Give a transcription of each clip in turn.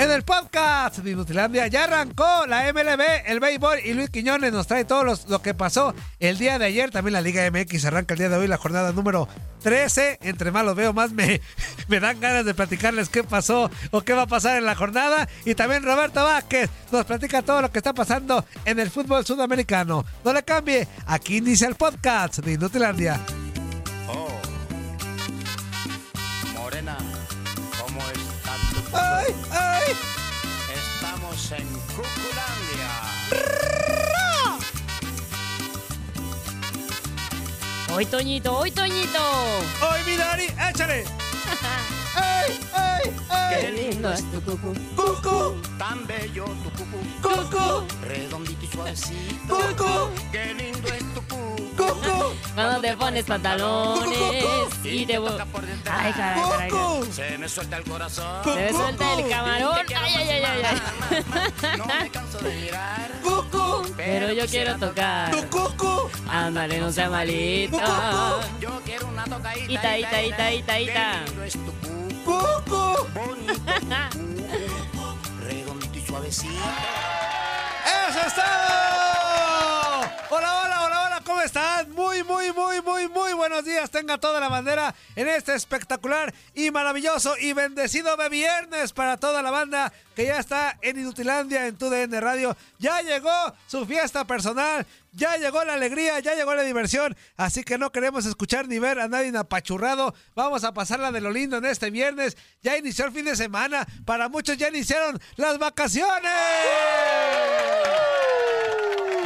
En el podcast de Inutilandia ya arrancó la MLB, el béisbol y Luis Quiñones nos trae todo los- lo que pasó el día de ayer. También la Liga MX arranca el día de hoy, la jornada número 13. Entre más los veo, más me, me dan ganas de platicarles qué pasó o qué va a pasar en la jornada. Y también Roberto Vázquez nos platica todo lo que está pasando en el fútbol sudamericano. No le cambie, aquí inicia el podcast de Inutilandia. Oh. Morena. ¡Ay, ay! Estamos en Cuculandia. Hoy Toñito, hoy Toñito. ¡Ay, mi Dari! ¡Échale! ¡Ay, ay, Qué ay! lindo es tu cucu. ¡Cucu! Tan bello tu cucu. ¡Cucu! Redondito y suavecito. ¡Cucu! Qué lindo es tu cucu. ¡Cucu! Cuando te pones pantalones y te. Ay, caray, caray. caray. Se me suelta el corazón. Se me suelta el camarón. Ay, ay, ay, ay, ay. No me canso de mirar. ¡Cucu! Pero yo quiero tocar. ¡Tu cucu! Ándale, no sea malito. Yo quiero una tocadita. Ita, ita, ita, ita, ita. Cucu. Redondito y suavecito. ¡Eso es todo! Hola, hola, hola, hola, ¿cómo están? Muy, muy, muy, muy, muy buenos días. Tenga toda la bandera en este espectacular y maravilloso y bendecido de viernes para toda la banda que ya está en Inutilandia, en TUDN Radio. Ya llegó su fiesta personal, ya llegó la alegría, ya llegó la diversión. Así que no queremos escuchar ni ver a nadie apachurrado. Vamos a pasarla de lo lindo en este viernes. Ya inició el fin de semana. Para muchos ya iniciaron las vacaciones.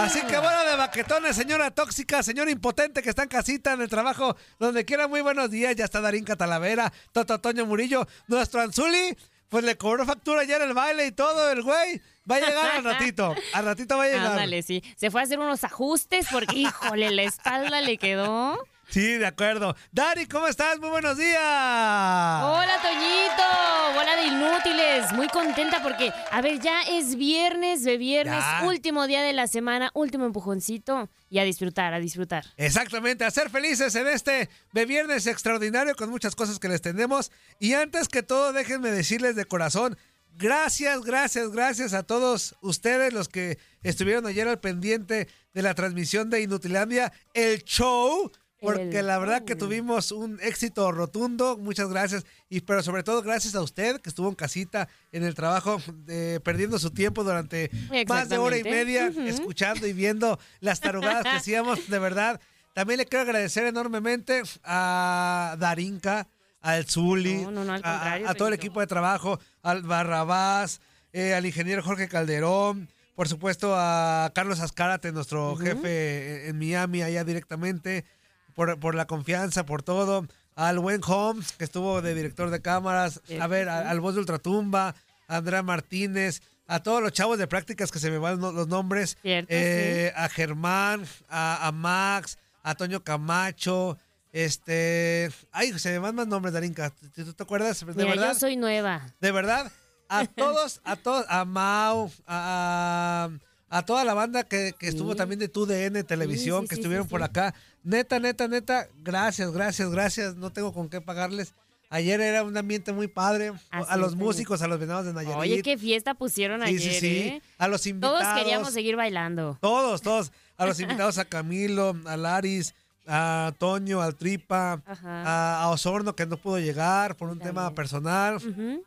Así que bueno de baquetones, señora tóxica, señor impotente que está en casita, en el trabajo, donde quiera, muy buenos días. Ya está Darín Catalavera, Toto Toño Murillo, nuestro Anzuli, pues le cobró factura ayer el baile y todo, el güey. Va a llegar al ratito, al ratito va a llegar. Ándale, sí. Se fue a hacer unos ajustes porque, híjole, la espalda le quedó. Sí, de acuerdo. Dari, ¿cómo estás? Muy buenos días. Hola, Toñito. Hola de inútiles. Muy contenta porque, a ver, ya es viernes de viernes, Ya. último día de la semana, último empujoncito. Y a disfrutar, a disfrutar. Exactamente, a ser felices en este de viernes extraordinario con muchas cosas que les tenemos. Y antes que todo, déjenme decirles de corazón, gracias, gracias, gracias a todos ustedes los que estuvieron ayer al pendiente de la transmisión de Inutilandia, el show. Porque El la verdad que tuvimos un éxito rotundo, muchas gracias. Y pero sobre todo gracias a usted que estuvo en casita, en el trabajo, eh, perdiendo su tiempo durante más de hora y media, escuchando y viendo las tarugadas que hacíamos, de verdad. También le quiero agradecer enormemente a Darinka, al Zuli, No, no, no, al a- todo el equipo de trabajo, al Barrabás, eh, al ingeniero Jorge Calderón, por supuesto a Carlos Azcárate, nuestro jefe en Miami, allá directamente, por, por la confianza, por todo. Al buen Holmes, que estuvo de director de cámaras, a ver, a- al voz de Ultratumba, a Andrea Martínez, a todos los chavos de prácticas que se me van los nombres, Cierto, eh, a Germán, a, a Max, a Toño Camacho, este, ay, se me van más nombres, Darinka, ¿tú, tú te acuerdas? ¿De Mira, verdad? yo soy nueva. De verdad, a todos, a todos, a Mau, a, a, a toda la banda que, que estuvo también de TUDN Televisión, Sí, sí, que estuvieron por acá. Neta, neta, neta, gracias, gracias, gracias. No tengo con qué pagarles. Ayer era un ambiente muy padre. Así a los músicos, a los venados de Nayarit. Oye, qué fiesta pusieron sí, ayer, sí, sí. ¿eh? A los invitados. Todos queríamos seguir bailando. Todos, todos. A los invitados, a Camilo, a Laris, a Toño, al Tripa, a, a Osorno que no pudo llegar por un También. tema personal.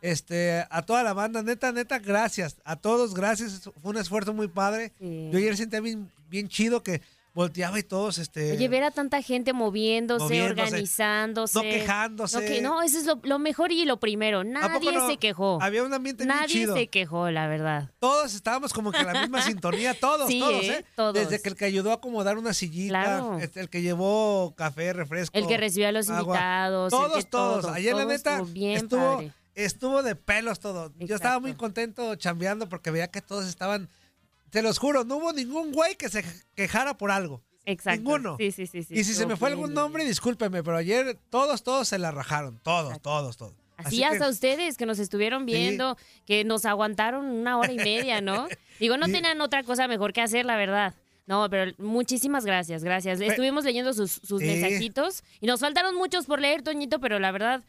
Este, a toda la banda, neta, neta, gracias. A todos, gracias. Fue un esfuerzo muy padre. Sí. Yo ayer sentía bien, bien chido que volteaba y todos, este. Oye, ver a tanta gente moviéndose, Moviéndose, organizándose. no quejándose. No que- no, eso es lo, lo mejor y lo primero. ¿A poco Nadie no? se quejó. Había un ambiente bien Nadie chido. se quejó, la verdad. Todos estábamos como que en la misma sintonía, todos, Sí, todos, ¿eh? Todos. Desde que el que ayudó a acomodar una sillita, Claro. este, el que llevó café, refresco. El que recibió a los agua. invitados. el Todos, que todos. todo, Ayer la neta estuvo bien estuvo, estuvo de pelos todo. Yo estaba muy contento chambeando porque veía que todos estaban. Te los juro, no hubo ningún güey que se quejara por algo. Exacto. Ninguno. Sí, sí, sí. sí, y si se me fue algún nombre, discúlpeme, pero ayer todos, todos se la rajaron. Todos, Exacto. todos, todos. Así, hasta ustedes que nos estuvieron viendo, que nos aguantaron una hora y media, ¿no? Digo, no Sí. tenían otra cosa mejor que hacer, la verdad. No, pero muchísimas gracias, gracias. Estuvimos leyendo sus, sus Sí. mensajitos y nos faltaron muchos por leer, Toñito, pero la verdad,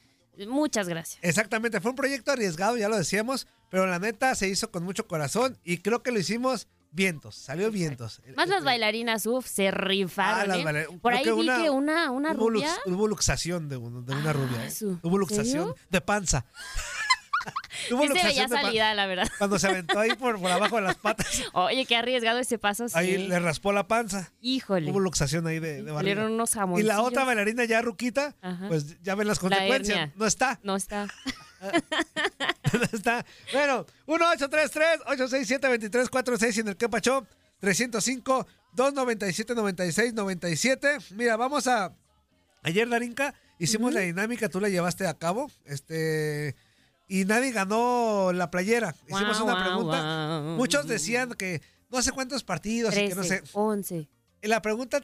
muchas gracias. Exactamente, fue un proyecto arriesgado, ya lo decíamos, pero la neta se hizo con mucho corazón y creo que lo hicimos vientos, salió vientos. Más las bailarinas, uff, se rifaron, Ah, las ¿eh? Por ahí que vi una- que una, una hubo, lux- rubia... hubo luxación de, de una Ah, rubia. ¿eh? Hubo luxación ¿serio? de panza. Hubo Sí se veía salida, la verdad. Cuando se aventó ahí por, por abajo de las patas, Oye, qué arriesgado ese paso, sí. ahí le raspó la panza. Híjole. Hubo luxación ahí de, de barriga. Salieron unos Y la otra bailarina ya ruquita, Ajá. pues ya ven las La consecuencias. No está. No está. no está. Bueno, 1-833-867-2346 y en el que pachó 305-297-9697. Mira, vamos a... Ayer, Darinka, hicimos la dinámica, tú la llevaste a cabo, este... Y nadie ganó la playera. Hicimos una pregunta. Muchos decían que no sé cuántos partidos y que no sé. 13, 11. La pregunta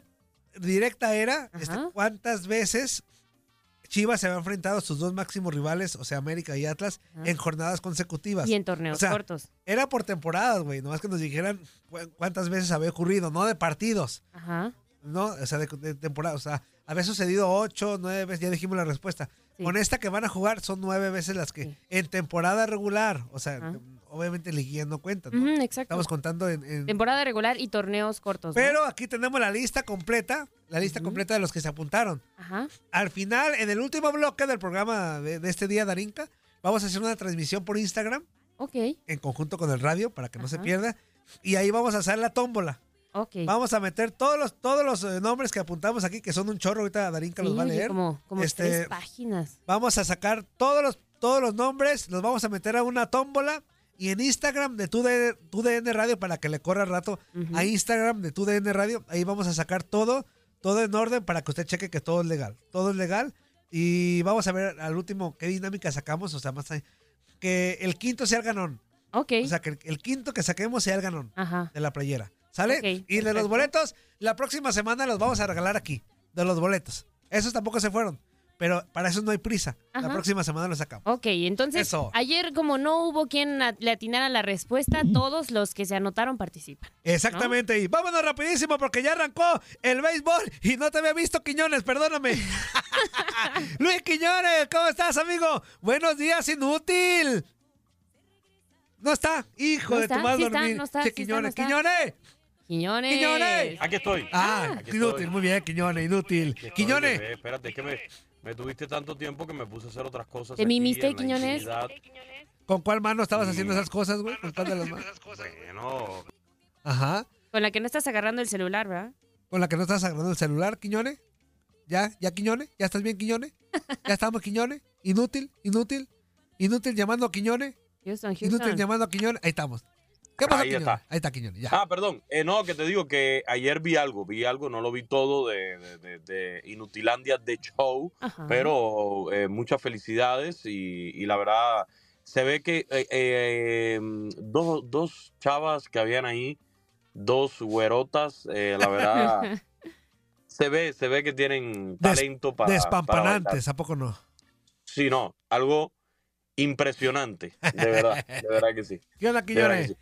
directa era este, cuántas veces Chivas se había enfrentado a sus dos máximos rivales, o sea, América y Atlas, Ajá. en jornadas consecutivas. Y en torneos O sea, cortos. Era por temporadas, güey. Nomás que nos dijeran cu- cuántas veces había ocurrido, no de partidos. Ajá. ¿no? O sea, de, de temporada. O sea, había sucedido ocho, nueve veces, ya dijimos la respuesta. Sí. Con esta que van a jugar son nueve veces las que Sí. en temporada regular, o sea, Ajá. obviamente liguilla no cuenta, ¿no? Exacto. Estamos contando en... en- Temporada regular y torneos cortos. ¿no? Pero aquí tenemos la lista completa, la lista completa de los que se apuntaron. Ajá. Al final, en el último bloque del programa de, de este día, Darinka, vamos a hacer una transmisión por Instagram Ok. en conjunto con el radio para que no se pierda. Y ahí vamos a hacer la tómbola. Ok. Vamos a meter todos los, todos los eh, nombres que apuntamos aquí, que son un chorro. Ahorita Darinka los Sí, va a leer. Como, como Este, tres páginas. Vamos a sacar todos los, todos los nombres, los vamos a meter a una tómbola. Y en Instagram de tu, D- tu DN Radio, para que le corra rato a Instagram de tu DN Radio, ahí vamos a sacar todo, todo en orden para que usted cheque que todo es legal. Todo es legal. Y vamos a ver al último qué dinámica sacamos, o sea, más ahí, que el quinto sea el ganón. Ok. O sea, que el, el quinto que saquemos sea el ganón Ajá. de la playera. ¿Sale? Y de los boletos, la próxima semana los vamos a regalar aquí. De los boletos. Esos tampoco se fueron. Pero para eso no hay prisa. La próxima semana los sacamos. Ok, entonces Eso. ayer como no hubo quien a- le atinara la respuesta, todos los que se anotaron participan. Exactamente. Y vámonos rapidísimo porque ya arrancó el béisbol y no te había visto, Quiñones, perdóname. Luis Quiñones, ¿cómo estás, amigo? Buenos días, inútil. No está, hijo No de está, tu madre sí no está, sí está, no Quiñones, está. Quiñones. Quiñones. Quiñones. Aquí estoy. Ah, Aquí inútil, estoy. muy bien, Quiñones, inútil. Estoy, Quiñones, bebé. Espérate, es que me, me tuviste tanto tiempo que me puse a hacer otras cosas. ¿Te aquí mimiste, en la Quiñones? intimidad. ¿con cuál mano estabas Sí. haciendo esas cosas, güey? ¿Con cuál de las manos? Bueno, Ajá. Con la que no estás agarrando el celular, ¿verdad? ¿Con la que no estás agarrando el celular, Quiñones? ¿Ya? ¿Ya, Quiñones? ¿Ya estás bien, Quiñones? ¿Ya estamos, Quiñones? ¿Inútil? ¿Inútil? ¿Inútil llamando a Quiñones? Houston, Inútil Houston. llamando a Quiñones. Ahí estamos. ¿Qué pasa, Ahí Quiñones? está. Ahí está, Quiñones. Ya. Ah, perdón. Eh, no, que te digo que ayer vi algo, vi algo, no lo vi todo de, de, de- de Inutilandia de Show, Ajá. pero eh, muchas felicidades y, y la verdad se ve que eh, eh, dos, dos chavas que habían ahí, dos güerotas, eh, la verdad se ve, se ve que tienen talento para. Despampanantes, ¿a poco no? Sí, no, algo impresionante, de verdad, de verdad que sí. ¿Qué onda, Quiñones?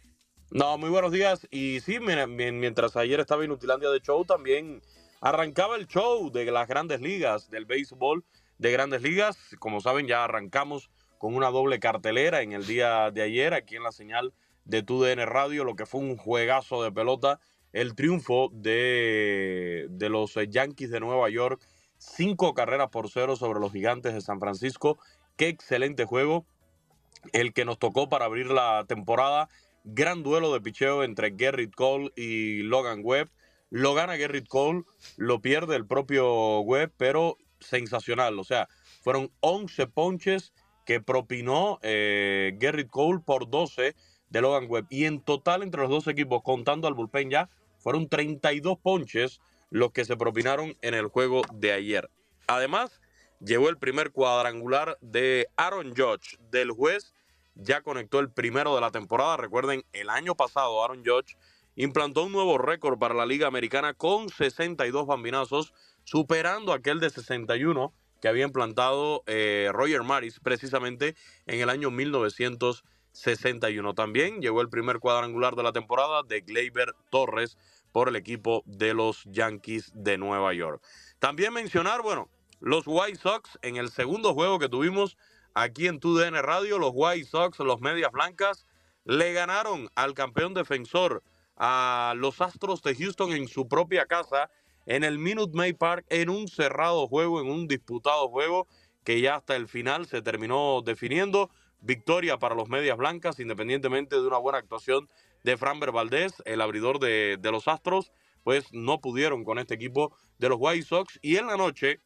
No, muy buenos días. Y sí, mientras ayer estaba en Utilandia de Show, también arrancaba el show de las grandes ligas, del béisbol de grandes ligas. Como saben, ya arrancamos con una doble cartelera en el día de ayer, aquí en la señal de TUDN Radio, lo que fue un juegazo de pelota el triunfo de, de los Yankees de Nueva York. Cinco carreras por cero sobre los gigantes de San Francisco. Qué excelente juego el que nos tocó para abrir la temporada. Gran duelo de picheo entre Garrett Cole y Logan Webb. Lo gana Garrett Cole, lo pierde el propio Webb, pero sensacional. O sea, fueron 11 ponches que propinó eh, Cole por 12 de Logan Webb. Y en total, entre los dos equipos, contando al bullpen ya, fueron 32 ponches los que se propinaron en el juego de ayer. Además, llegó el primer cuadrangular de Aaron Judge del juez. Ya conectó el primero de la temporada. Recuerden, el año pasado Aaron Judge implantó un nuevo récord para la Liga Americana con 62 bambinazos, superando aquel de 61 que había implantado eh, Roger Maris precisamente en el año 1961. También llegó el primer cuadrangular de la temporada de Gleyber Torres por el equipo de los Yankees de Nueva York. También mencionar, bueno, los White Sox en el segundo juego que tuvimos aquí en TUDN Radio, los White Sox, los Medias Blancas, le ganaron al campeón defensor a los Astros de Houston en su propia casa, en el Minute Maid Park, en un cerrado juego, en un disputado juego que ya hasta el final se terminó definiendo. Victoria para los Medias Blancas, independientemente de una buena actuación de Framber Valdez, el abridor de, de los Astros, pues no pudieron con este equipo de los White Sox. Y en la noche,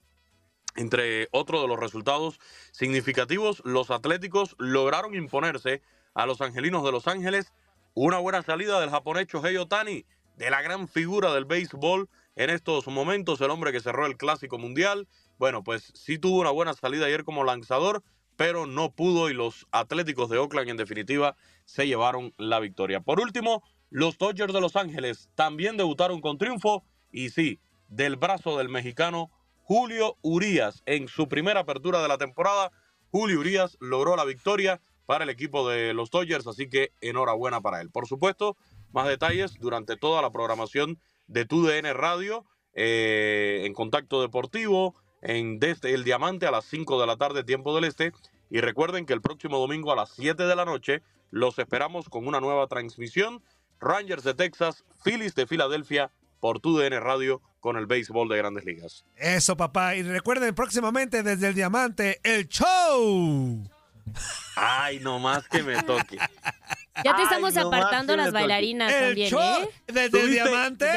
entre otros de los resultados significativos, los Atléticos lograron imponerse a los Angelinos de Los Ángeles. Una buena salida del japonés Shohei Otani, de la gran figura del béisbol en estos momentos, el hombre que cerró el Clásico Mundial. Bueno, pues sí tuvo una buena salida ayer como lanzador, pero no pudo y los Atléticos de Oakland en definitiva se llevaron la victoria. Por último, los Dodgers de Los Ángeles también debutaron con triunfo y sí, del brazo del mexicano Julio Urías en su primera apertura de la temporada. Julio Urías logró la victoria para el equipo de los Dodgers, así que enhorabuena para él. Por supuesto, más detalles durante toda la programación de TUDN Radio, eh, en Contacto Deportivo, en Desde el Diamante a las 5 de la tarde, tiempo del Este. Y recuerden que el próximo domingo a las 7 de la noche los esperamos con una nueva transmisión. Rangers de Texas, Phillies de Filadelfia, por TUDN Radio con el béisbol de grandes ligas. Eso, papá. Y recuerden próximamente desde el Diamante, el show. Ay, no más que me toque. Ya te estamos apartando las bailarinas El también, show. ¿eh? Desde el. Diamante,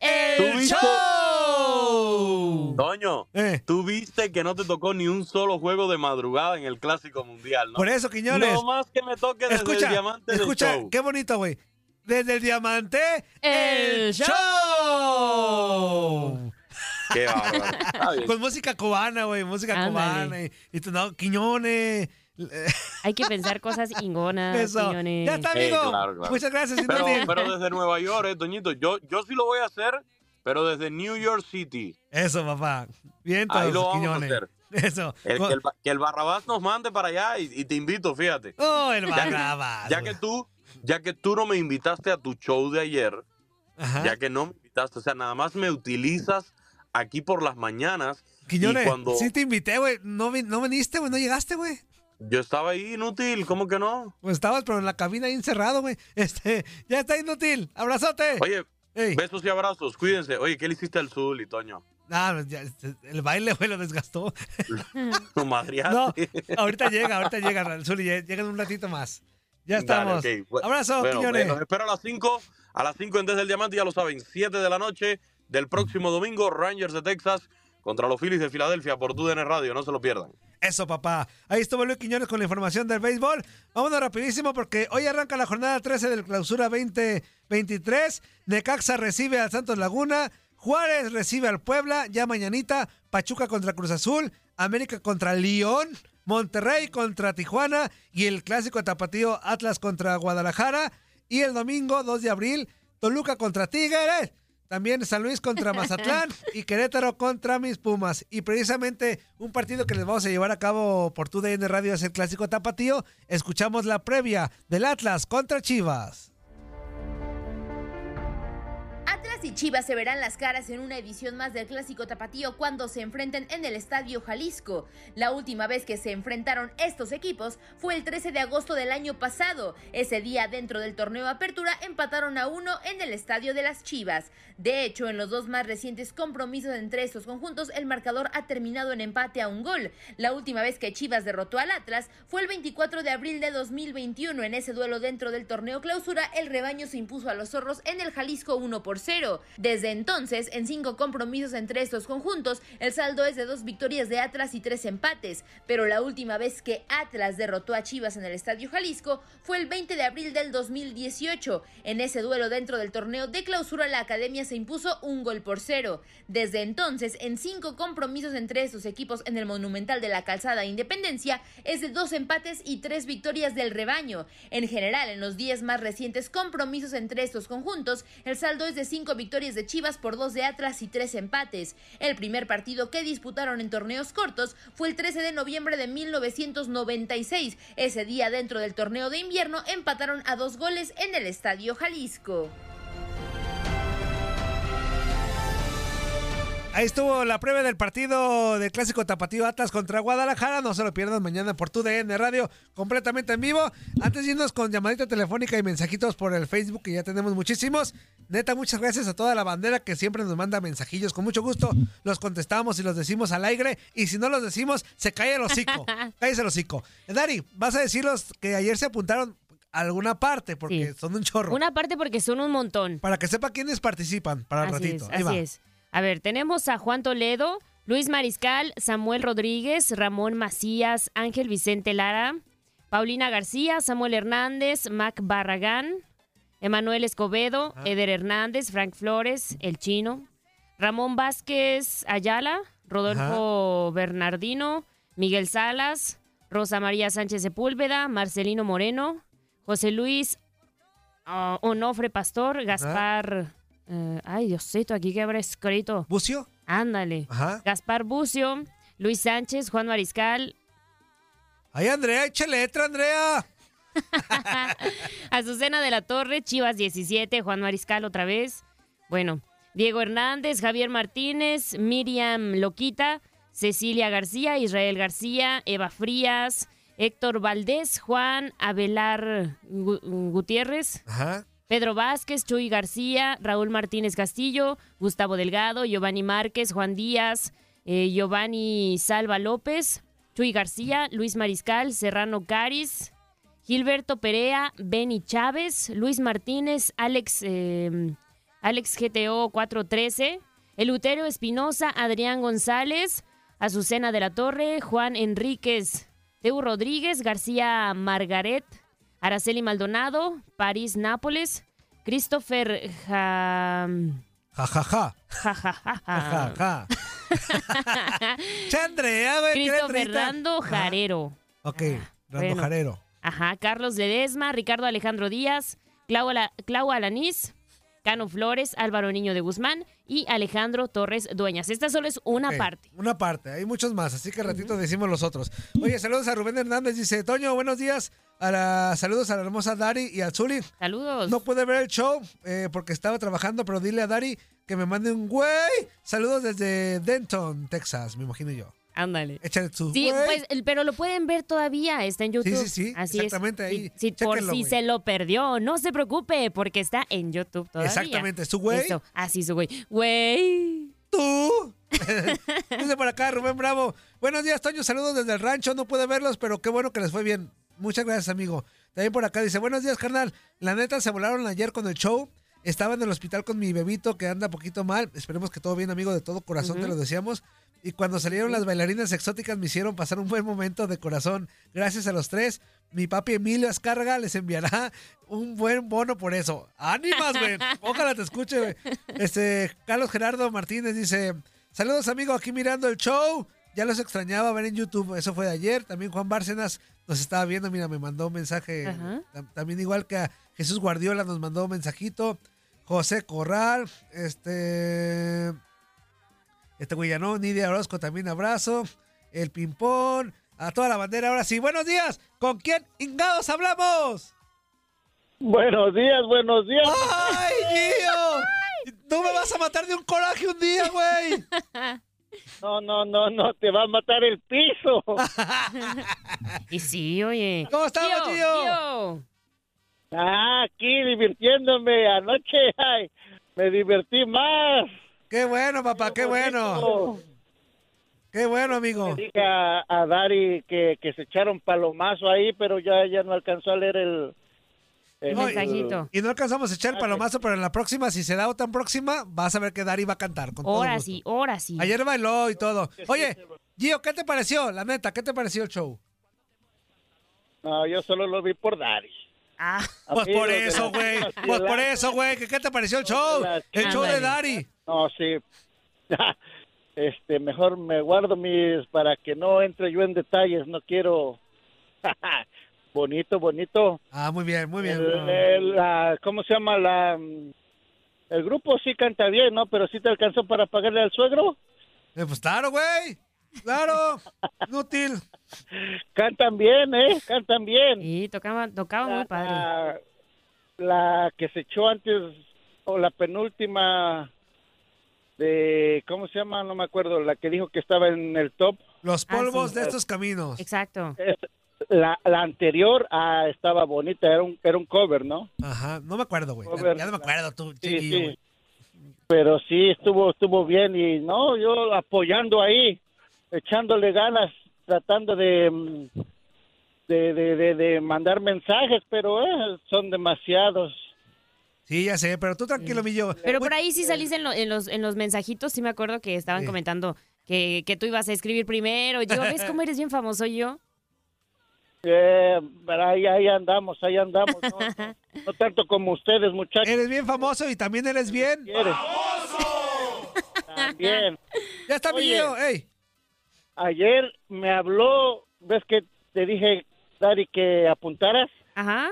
el show. Toño, Eh. tú viste que no te tocó ni un solo juego de madrugada en el Clásico Mundial, ¿no? Por eso, Quiñones. No más que me toque desde escucha, el diamante del escucha, show. qué bonito, güey. Desde el Diamante, El el show. Qué bárbaro. Con música cubana, güey, música Ándale. cubana. Y, y tú, no, Quiñones. Hay que pensar cosas ingonas, Eso. Quiñones. Ya está, Eh, amigo. claro, claro. Muchas gracias, Pero, Inútil. pero desde Nueva York, eh, Toñito, yo, yo sí lo voy a hacer, pero desde New York City. Eso, papá. Bien, Ahí todos, lo vamos a Quiñones. hacer. Eso. El, que, el, Ba- que el Barrabás nos mande para allá y, y te invito, fíjate. Oh, el Ya que- Barrabás. Ya que tú, ya que tú no me invitaste a tu show de ayer, Ajá. ya que no me invitaste, o sea, nada más me utilizas aquí por las mañanas. Quiñones, y cuando sí te invité, güey. No, no viniste, güey. No llegaste, güey. yo estaba ahí inútil, ¿cómo que no? Pues estabas, pero en la cabina ahí encerrado, güey. Este, ya está inútil. Abrazote. Oye, Ey. besos y abrazos, cuídense. Oye, ¿qué le hiciste al Zul y Toño? Ah, pues ya, este, el baile, güey, lo desgastó. No, ahorita llega, ahorita llega, Ranzuli. Llega en un ratito más. Ya estamos. Dale, Abrazo, Bueno, Quiñones. los espero a las 5. A las 5 en Desde el Diamante, ya lo saben, 7 de la noche del próximo domingo, Rangers de Texas contra los Phillies de Filadelfia por TUDN Radio. No se lo pierdan. Eso, papá. Ahí estuvo Luis Quiñones con la información del béisbol. Vámonos rapidísimo porque hoy arranca la jornada 13 del clausura 2023. Necaxa recibe al Santos Laguna. Juárez recibe al Puebla. Ya mañanita. Pachuca contra Cruz Azul. América contra León. Monterrey contra Tijuana. Y el clásico tapatío Atlas contra Guadalajara. Y el domingo 2 de abril. Toluca contra Tigres. También San Luis contra Mazatlán y Querétaro contra mis Pumas. Y precisamente un partido que les vamos a llevar a cabo por tu DN Radio es el clásico tapatío. Escuchamos la previa del Atlas contra Chivas. Atlas y Chivas se verán las caras en una edición más del Clásico Tapatío cuando se enfrenten en el Estadio Jalisco. La última vez que se enfrentaron estos equipos fue el 13 de agosto del año pasado. Ese día, dentro del torneo Apertura, empataron a uno en el Estadio de las Chivas. De hecho, en los dos más recientes compromisos entre estos conjuntos, el marcador ha terminado en empate a un gol. La última vez que Chivas derrotó al Atlas fue el 24 de abril de 2021. En ese duelo dentro del torneo clausura, el rebaño se impuso a los zorros en el Jalisco 1 por 0. Desde entonces, en cinco compromisos entre estos conjuntos, el saldo es de dos victorias de Atlas y tres empates. Pero la última vez que Atlas derrotó a Chivas en el Estadio Jalisco fue el 20 de abril del 2018. En ese duelo dentro del torneo de clausura, la academia se impuso un gol por cero. Desde entonces, en cinco compromisos entre estos equipos en el Monumental de la Calzada Independencia, es de dos empates y tres victorias del rebaño. En general, en los diez más recientes compromisos entre estos conjuntos, el saldo es de cinco victorias de Chivas por dos de Atlas y tres empates. El primer partido que disputaron en torneos cortos fue el 13 de noviembre de 1996. Ese día, dentro del torneo de invierno, empataron a dos goles en el Estadio Jalisco. Ahí estuvo la prueba del partido del clásico tapatío Atlas contra Guadalajara. No se lo pierdan mañana por tu DN Radio, completamente en vivo. Antes de irnos con llamadita telefónica y mensajitos por el Facebook, que ya tenemos muchísimos. Neta, muchas gracias a toda la bandera que siempre nos manda mensajillos. Con mucho gusto los contestamos y los decimos al aire. Y si no los decimos, se cae el hocico. Cállese el hocico. Dari, vas a decirlos que ayer se apuntaron alguna parte, porque Sí. son un chorro. Una parte porque son un montón. Para que sepa quiénes participan para el Así ratito. es, va. así es. A ver, tenemos a Juan Toledo, Luis Mariscal, Samuel Rodríguez, Ramón Macías, Ángel Vicente Lara, Paulina García, Samuel Hernández, Mac Barragán, Emanuel Escobedo, Eder Hernández, Frank Flores, El Chino, Ramón Vázquez Ayala, Rodolfo Bernardino, Miguel Salas, Rosa María Sánchez Sepúlveda, Marcelino Moreno, José Luis ah, Onofre Pastor, Gaspar. Eh, ay, Diosito, aquí que habrá escrito. ¿Bucio? Ándale. Ajá. Gaspar Bucio, Luis Sánchez, Juan Mariscal, Ay, Andrea, échale letra, Andrea. Azucena de la Torre, Chivas 17, Juan Mariscal otra vez. Bueno, Diego Hernández, Javier Martínez, Miriam Loquita, Cecilia García, Israel García, Eva Frías, Héctor Valdés, Juan Abelar Gu- Gutiérrez, Ajá. Pedro Vázquez, Chuy García, Raúl Martínez Castillo, Gustavo Delgado, Giovanni Márquez, Juan Díaz, eh, Giovanni Salva López, Chuy García, Luis Mariscal, Serrano Caris, Gilberto Perea, Benny Chávez, Luis Martínez, Alex, eh, Alex GTO 413, Eleuterio Espinosa, Adrián González, Azucena de la Torre, Juan Enríquez, Teu Rodríguez, García Margaret, Araceli Maldonado, París Nápoles, Christopher Ja... Ja, ja, ja. Ja, ja, ja, Ja, ja. ja. Che, Andrea, güey. ¿qué Christopher letrita? Rando Ajá. Jarero. Ok, Rando bueno. Jarero. Ajá, Carlos Ledesma, Ricardo Alejandro Díaz, Clau, Ala- Clau Alanís, Cano Flores, Álvaro Niño de Guzmán y Alejandro Torres Dueñas. Esta solo es una parte. Una parte, hay muchos más, así que ratito decimos los otros. Oye, saludos a Rubén Hernández, dice, Toño, buenos días. A la- saludos a la hermosa Dari y a Zuli. Saludos. No pude ver el show eh, porque estaba trabajando, pero dile a Dari que me mande un güey. Saludos desde Denton, Texas, me imagino yo. Ándale. Échale su Sí, pues, pero lo pueden ver todavía, está en YouTube. sí, sí, Así exactamente, es. ahí, Sí, sí, por si se lo perdió, no se preocupe, porque está en YouTube todavía. Exactamente, su güey. Eso, así su güey. Güey. ¿Tú? Dice por acá Rubén Bravo. Buenos días, Toño. Saludos desde el rancho. No pude verlos, pero qué bueno que les fue bien. Muchas gracias, amigo. También por acá dice, buenos días, carnal. La neta, se volaron ayer con el show. Estaba en el hospital con mi bebito que anda poquito mal. Esperemos que todo bien, amigo, de todo corazón, te lo decíamos. Y cuando salieron las bailarinas exóticas me hicieron pasar un buen momento de corazón. Gracias a los tres. Mi papi Emilio Azcárraga les enviará un buen bono por eso. ¡Ánimas, güey! Ojalá te escuche, güey. Este, Carlos Gerardo Martínez dice, saludos, amigo, aquí mirando el show. Ya los extrañaba ver en YouTube. Eso fue de ayer. También Juan Bárcenas nos estaba viendo. Mira, me mandó un mensaje. Ajá. También igual que a Jesús Guardiola nos mandó un mensajito. José Corral. Este... Este güey ya no. Nidia Orozco también abrazo. El Pimpón. A toda la bandera. Ahora sí. Buenos días. ¿Con quién ingados hablamos? Buenos días, buenos días. ¡Ay, Gio! tú me vas a matar de un coraje un día, güey. No, no, no, no, te va a matar el piso. Y sí, oye. ¿Cómo estamos, tío? tío? Ah, aquí divirtiéndome anoche, ay, me divertí más. Qué bueno, papá, qué bueno. Qué bueno, Le amigo. dije a, a Dari que, que se echaron palomazo ahí, pero ya, ya no alcanzó a leer el... el- No, y- Mensajito. Y no alcanzamos a echar el palomazo, pero en la próxima, si se da otra próxima, vas a ver que Dari va a cantar. Con Ahora sí, ahora sí. Ayer bailó y todo. Oye, Gio, ¿qué te pareció? La neta, ¿qué te pareció el show? No, yo solo lo vi por Dari. Ah, Pues por eso, güey. Pues por eso, güey. ¿Qué, qué te pareció el show? El show de. Dari. No, sí. Este, mejor me guardo mis para que no entre yo en detalles. No quiero. bonito, bonito. Ah, muy bien, muy bien. El- el, la- ¿Cómo se llama la? El grupo sí canta bien, ¿no? Pero sí te alcanzó para pagarle al suegro. Eh, pues claro, güey. Claro. Inútil. Cantan bien, ¿eh? Cantan bien. sí, tocaba, tocaba muy padre. La, la que se echó antes, o la penúltima de, ¿cómo se llama? No me acuerdo, la que dijo que estaba en el top. Los Ah, polvos sí. de estos caminos. Exacto. Es- La, la anterior ah, estaba bonita, era un, era un cover, ¿no? Ajá, no me acuerdo, güey. Ya, Cover. ya no me acuerdo tú, Sí, chiquillo, sí. güey. Pero sí, estuvo, estuvo bien y no, yo apoyando ahí, echándole ganas, tratando de, mm, de, de, de- de mandar mensajes, pero eh, son demasiados. Sí, ya sé, pero tú tranquilo, mi yo. Pero por ahí sí salís en, lo- en los, en los mensajitos, sí me acuerdo que estaban Sí. comentando que, que tú ibas a escribir primero. Yo, ¿ves cómo eres bien famoso yo? Eh, pero ahí, ahí andamos, ahí andamos. No, no- no tanto como ustedes, muchachos. Eres bien famoso y también eres bien. ¿Quieres? También. Ya está, mi Oye. Gio, ey. Ayer me habló, ves que te dije, Dari, que apuntaras. Ajá.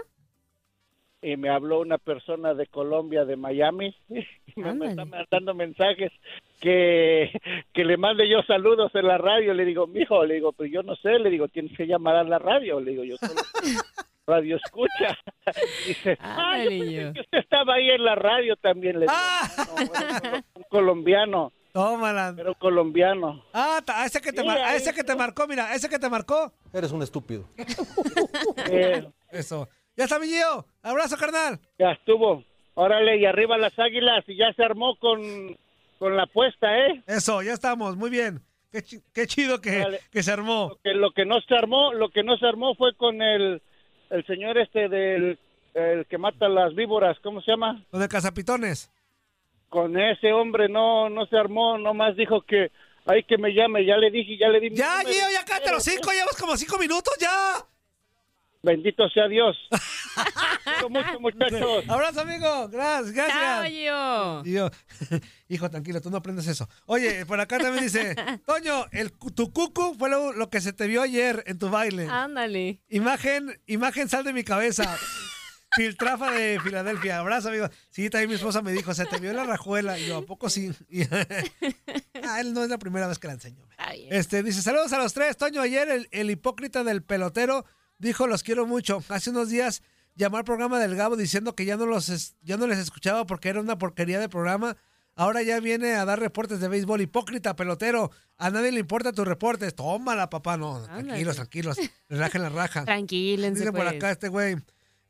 y me habló una persona de Colombia, de Miami, y me, está mandando mensajes que, que le mande yo saludos en la radio. Le digo, mijo, le digo, pero yo no sé, le digo, tienes que llamar a la radio. Le digo, yo solo radio escucha. Dice, ah, yo pensé que usted estaba ahí en la radio también. Le digo, Ah. "No, bueno, un colombiano, Tómala. pero colombiano. Ah, a ese que te, Sí, mar- a ese que te marcó, mira, a ese que te marcó. Eres un estúpido. Eh, Eso. Ya está, mi Gio. Abrazo, carnal. ya estuvo. Órale, y arriba las águilas, y ya se armó con, con la apuesta, ¿eh? Eso, ya estamos. Muy bien. Qué, chi- qué chido que, Dale. que se armó. Lo que, lo que no se armó, lo que no se armó fue con el, el señor este del el que mata las víboras, ¿cómo se llama? Lo de Casapitones. Con ese hombre no no se armó, nomás dijo que hay que me llame, ya le dije, ya le di mi Ya, número. Gio, ya cállate los cinco. Llevas como cinco minutos ya. Bendito sea Dios. Quiero mucho, muchachos. Abrazo, amigo. Gracias, Chao, gracias. yo, hijo, tranquilo, tú no aprendes eso. Oye, por acá también dice, Toño, el, tu cucu fue lo, lo que se te vio ayer en tu baile. Ándale. Imagen, imagen sal de mi cabeza. Filtrafa de Filadelfia. Abrazo, amigo. Sí, también mi esposa me dijo, se te vio la rajuela. Y yo, ¿a poco sí? Ah, él no es la primera vez que la enseño. Ay, Este, dice, saludos a los tres. Toño, ayer el, el hipócrita del pelotero dijo, los quiero mucho. Hace unos días llamó al programa del Gabo diciendo que ya no, los ya no les escuchaba porque era una porquería de programa. Ahora ya viene a dar reportes de béisbol. Hipócrita, pelotero. A nadie le importa tus reportes. Tómala, papá. No, Ándale. tranquilos, tranquilos. Relajen la raja. Tranquílense, Dice por pues. acá este güey.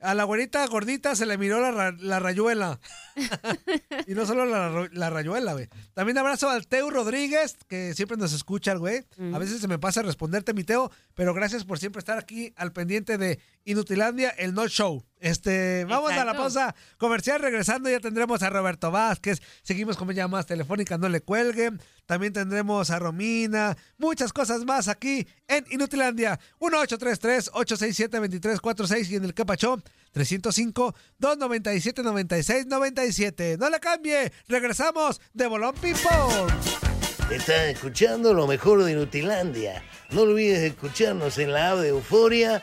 A la güerita gordita se le miró la, la rayuela. y no solo la, la rayuela, güey. También abrazo al Teo Rodríguez, que siempre nos escucha, güey. A veces se me pasa responderte, mi Teo, pero gracias por siempre estar aquí al pendiente de Inutilandia, el No Show. Este, vamos a la pausa comercial. Regresando ya tendremos a Roberto Vázquez. Seguimos con llamadas telefónicas, no le cuelguen. También tendremos a Romina. Muchas cosas más aquí en Inutilandia. 1833-867-2346 y en el Capachó 305-297-9697. No le cambie. Regresamos de Bolón People. Estás escuchando lo mejor de Inutilandia. No olvides escucharnos en la app de Euforia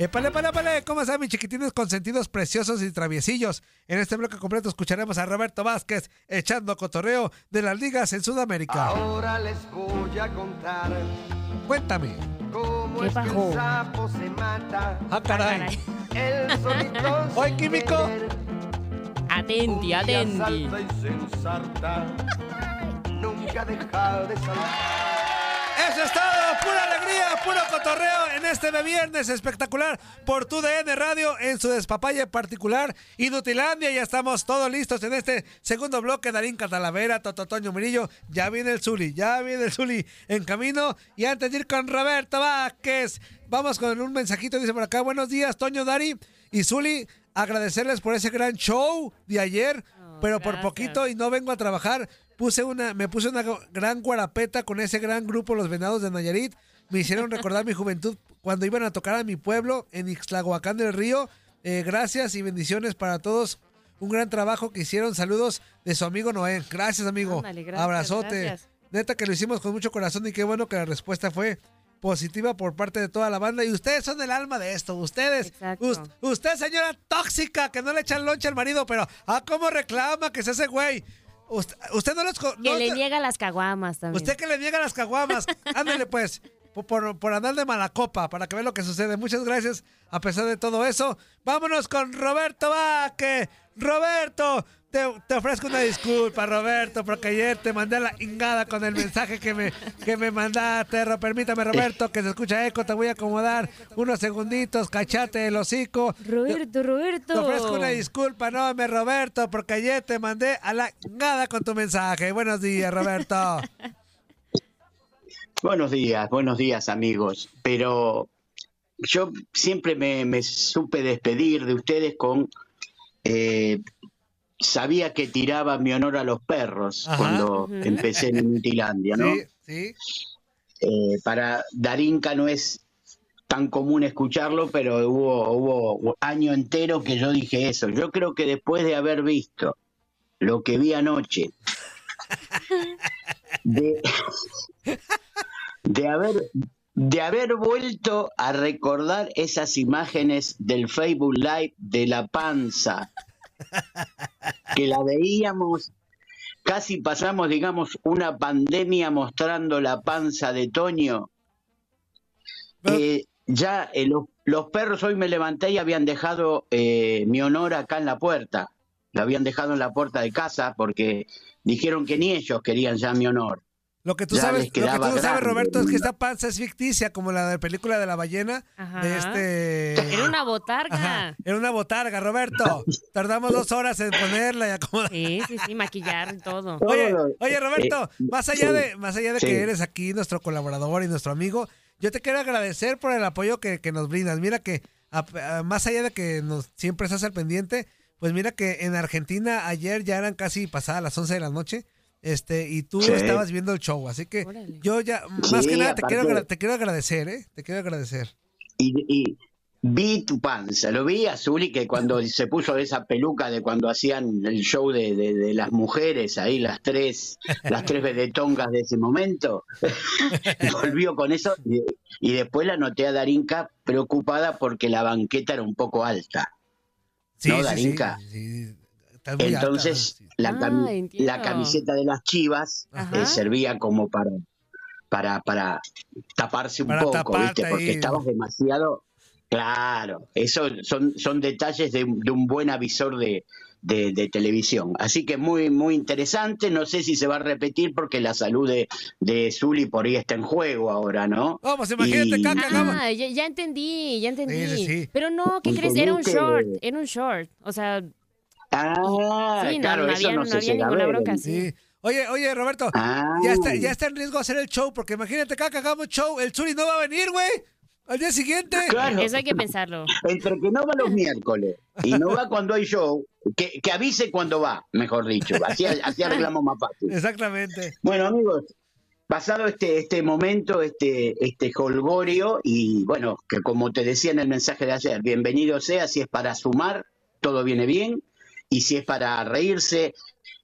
Epale, epale, epale, ¿cómo están mis chiquitines consentidos preciosos y traviesillos? En este bloque completo escucharemos a Roberto Vázquez echando cotorreo de las ligas en Sudamérica. Ahora les voy a contar Cuéntame. cómo ¿Qué es que el sapo se mata. Ah, caray. El solito Oye, sin químico. Atenti, un día atenti. salta y se ensarta. Nunca deja de saltar. Puro cotorreo en este de viernes espectacular por tu DN Radio en su despapalle particular Inutilandia. Ya estamos todos listos en este segundo bloque. Darín Catalavera, Tototoño Murillo, ya viene el Zuli, ya viene el Zuli en camino. Y antes de ir con Roberto Vázquez, vamos con un mensajito, dice por acá, buenos días, Toño Dari y Zuli, agradecerles por ese gran show de ayer, pero por gracias. poquito y no vengo a trabajar. Puse una, me puse una gran guarapeta con ese gran grupo, los Venados de Nayarit. Me hicieron recordar mi juventud cuando iban a tocar a mi pueblo en Ixtlahuacán del Río. Eh, gracias y bendiciones para todos. Un gran trabajo que hicieron. Saludos de su amigo Noé. Gracias, amigo. Ándale, gracias, Abrazote. gracias. Neta que lo hicimos con mucho corazón y qué bueno que la respuesta fue positiva por parte de toda la banda. Y ustedes son el alma de esto. Ustedes. Us- usted, señora tóxica, que no le echan lonche al marido, pero ah, cómo reclama que se hace güey. Usted, usted no los... co- Que no le niega las caguamas también. Usted que le niega las caguamas, ándale pues, por, andar de mala copa, para que vea lo que sucede. Muchas gracias a pesar de todo eso. Vámonos con Roberto Vaque. Roberto, te, te ofrezco una disculpa, Roberto, porque ayer te mandé la ingada con el mensaje que me, que me mandaste. Permítame, Roberto, que se escucha eco. Te voy a acomodar unos segunditos, cachate el hocico. Roberto, Roberto. Te ofrezco una disculpa, no me Roberto, porque ayer te mandé a la ingada con tu mensaje. Buenos días, Roberto. Buenos días, buenos días amigos. Pero yo siempre me, me supe despedir de ustedes con... eh, sabía que tiraba mi honor a los perros Ajá. cuando empecé en Inutilandia, ¿no? Sí, sí. Eh, para Darinka no es tan común escucharlo, pero hubo, hubo año entero que yo dije eso. Yo creo que después de haber visto lo que vi anoche, de, de haber de haber vuelto a recordar esas imágenes del Facebook Live de la panza, que la veíamos, casi pasamos, digamos, una pandemia mostrando la panza de Toño. Eh, ya eh, los, los perros hoy me levanté y habían dejado eh, mi honor acá en la puerta. Lo habían dejado en la puerta de casa porque dijeron que ni ellos querían ya mi honor. Lo que tú Ya sabes, lo que tú sabes, Roberto, es que esta panza es ficticia, como la de la película de la ballena. Ajá. De este. Era una botarga. Ajá, era una botarga, Roberto. Tardamos dos horas en ponerla y acomodar. Sí, sí, sí, maquillar y todo. Oye, Todo, oye, Roberto, eh, más allá de, más allá de sí. que eres aquí nuestro colaborador y nuestro amigo, yo te quiero agradecer por el apoyo que, que nos brindas. Mira que, a- a- más allá de que nos siempre estás al pendiente, pues mira que en Argentina ayer ya eran casi pasadas las 11 de la noche. Este, y tú Sí. estabas viendo el show, así que Órale. yo ya, más Sí, que nada, te quiero, aparte- te quiero agradecer, ¿eh? Te quiero agradecer. Y, y vi tu panza, lo vi a Zuli que cuando se puso esa peluca de cuando hacían el show de, de- de las mujeres, ahí las tres, las tres vedetongas de ese momento, volvió con eso y, y después la noté a Darinka preocupada porque la banqueta era un poco alta. Sí, ¿No, sí, sí, Darinka? sí, Entonces la, Ah, cami- entiendo. la camiseta de las chivas eh, servía como para, para, para taparse un Para poco, ¿viste? Porque ahí. estabas demasiado... Claro, eso son, son detalles de, de un buen avisor de, de, de televisión. Así que muy, muy interesante. No sé si se va a repetir porque la salud de, de Zuli por ahí está en juego ahora, ¿no? Oh, pues imagínate, Y- caca, Ah, ya, ya entendí, ya entendí. Sí, sí, sí. Pero no, ¿qué crees? Era un short, era un short. O sea, Ah, sí, no, claro, no eso había, no, había ninguna bronca. Sí. Oye, oye, Roberto, Ah. ya está, ya está en riesgo hacer el show, porque imagínate, caca, hagamos show, el Zuli no va a venir, güey. Al día siguiente. Claro. Eso hay que pensarlo. Entre que no va los miércoles y no va cuando hay show, que, que avise cuando va, mejor dicho. Así, así arreglamos más fácil. Exactamente. Bueno, amigos, pasado este, este momento, este, este holgorio, y bueno, que como te decía en el mensaje de ayer, bienvenido sea, si es para sumar, todo viene bien, y si es para reírse,